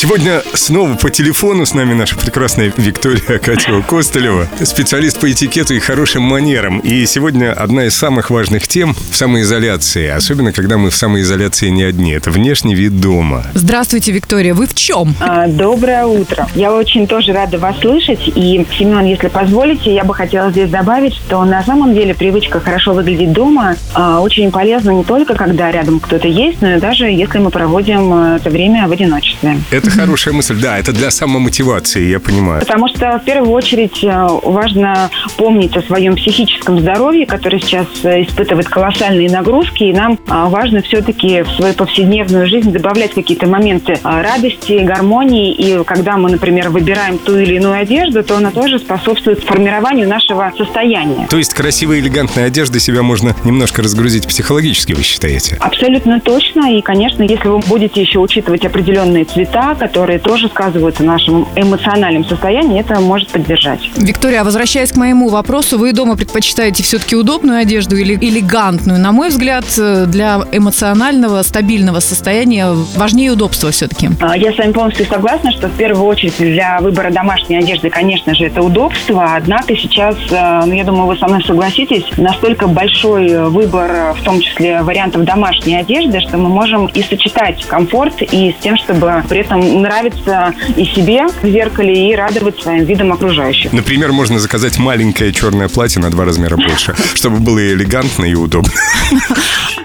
Сегодня снова по телефону с нами наша прекрасная Виктория Катева Костылева, специалист по этикету и хорошим манерам. И сегодня одна из самых важных тем в самоизоляции, особенно когда мы в самоизоляции не одни. Это внешний вид дома. Здравствуйте, Виктория. Вы в чем? А, Доброе утро. Я очень тоже рада вас слышать. И, Семен, если позволите, я бы хотела здесь добавить, что на самом деле привычка хорошо выглядеть дома а, очень полезна не только когда рядом кто-то есть, но и даже если мы проводим а, это время в одиночестве. Это хорошая мысль. Да, это для самомотивации, я понимаю. Потому что в первую очередь э, важно помнить о своем психическом здоровье, которое сейчас э, испытывает колоссальные нагрузки, и нам а, важно все-таки в свою повседневную жизнь добавлять какие-то моменты а, радости, гармонии, и когда мы, например, выбираем ту или иную одежду, то она тоже способствует формированию нашего состояния. То есть красивой элегантной одеждой себя можно немножко разгрузить психологически, вы считаете? Абсолютно точно. И, конечно, если вы будете еще учитывать определенные цвета, которые тоже сказываются на нашем эмоциональном состоянии, это может поддержать. Виктория, а возвращаясь к моему вопросу, вы дома предпочитаете все-таки удобную одежду или элегантную? На мой взгляд, э, для эмоционального, стабильного состояния важнее удобство все-таки. А, Я с вами полностью согласна, что в первую очередь для выбора домашней одежды, конечно же, это удобство. Однако сейчас, э, ну, я думаю, вы со мной согласитесь, настолько большой выбор, э, в том числе вариантов домашней одежды, что мы можем и сочетать комфорт и с тем, чтобы при этом нравиться и себе в зеркале, и радовать своим видом окружающих. Например, можно заказать маленькое черное платье на два размера больше, чтобы было и элегантно, и удобно.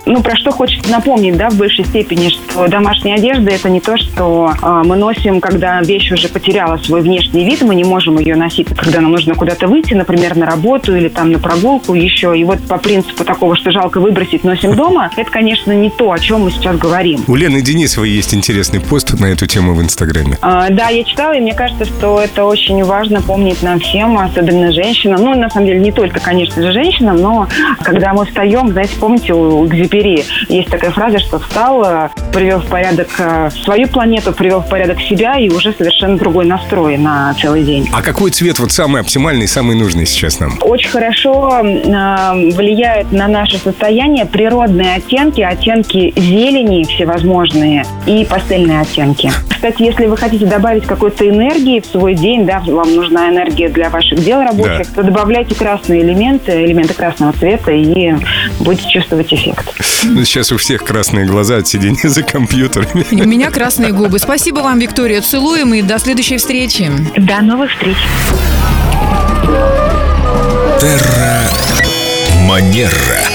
Ну, про что хочется напомнить, да, в большей степени, что домашняя одежда – это не то, что а, мы носим, когда вещь уже потеряла свой внешний вид, мы не можем ее носить, когда нам нужно куда-то выйти, например, на работу или там на прогулку еще. И вот по принципу такого, что жалко выбросить, носим дома, это, конечно, не то, о чем мы сейчас говорим. У Лены Денисовой есть интересный пост на эту тему в Инстаграме. А, Да, я читала, и мне кажется, что это очень важно помнить нам всем, особенно женщинам. Ну, на самом деле, не только, конечно же, женщинам, но когда мы встаем, знаете, помните, у Экзюпери есть такая фраза, что встал, э, привел в порядок э, свою планету, привел в порядок себя, и уже совершенно другой настрой на целый день. А какой цвет вот самый оптимальный, самый нужный сейчас нам? Очень хорошо э, влияют на наше состояние природные оттенки, оттенки зелени всевозможные и пастельные оттенки. Кстати, если вы хотите добавить какой-то энергии в свой день, да, вам нужна энергия для ваших дел рабочих, то добавляйте красные элементы, элементы красного цвета, и будете чувствовать эффект. Ну, сейчас у всех красные глаза от сидения за компьютерами. У меня красные губы. Спасибо вам, Виктория. Целуем и до следующей встречи. До новых встреч! Манера.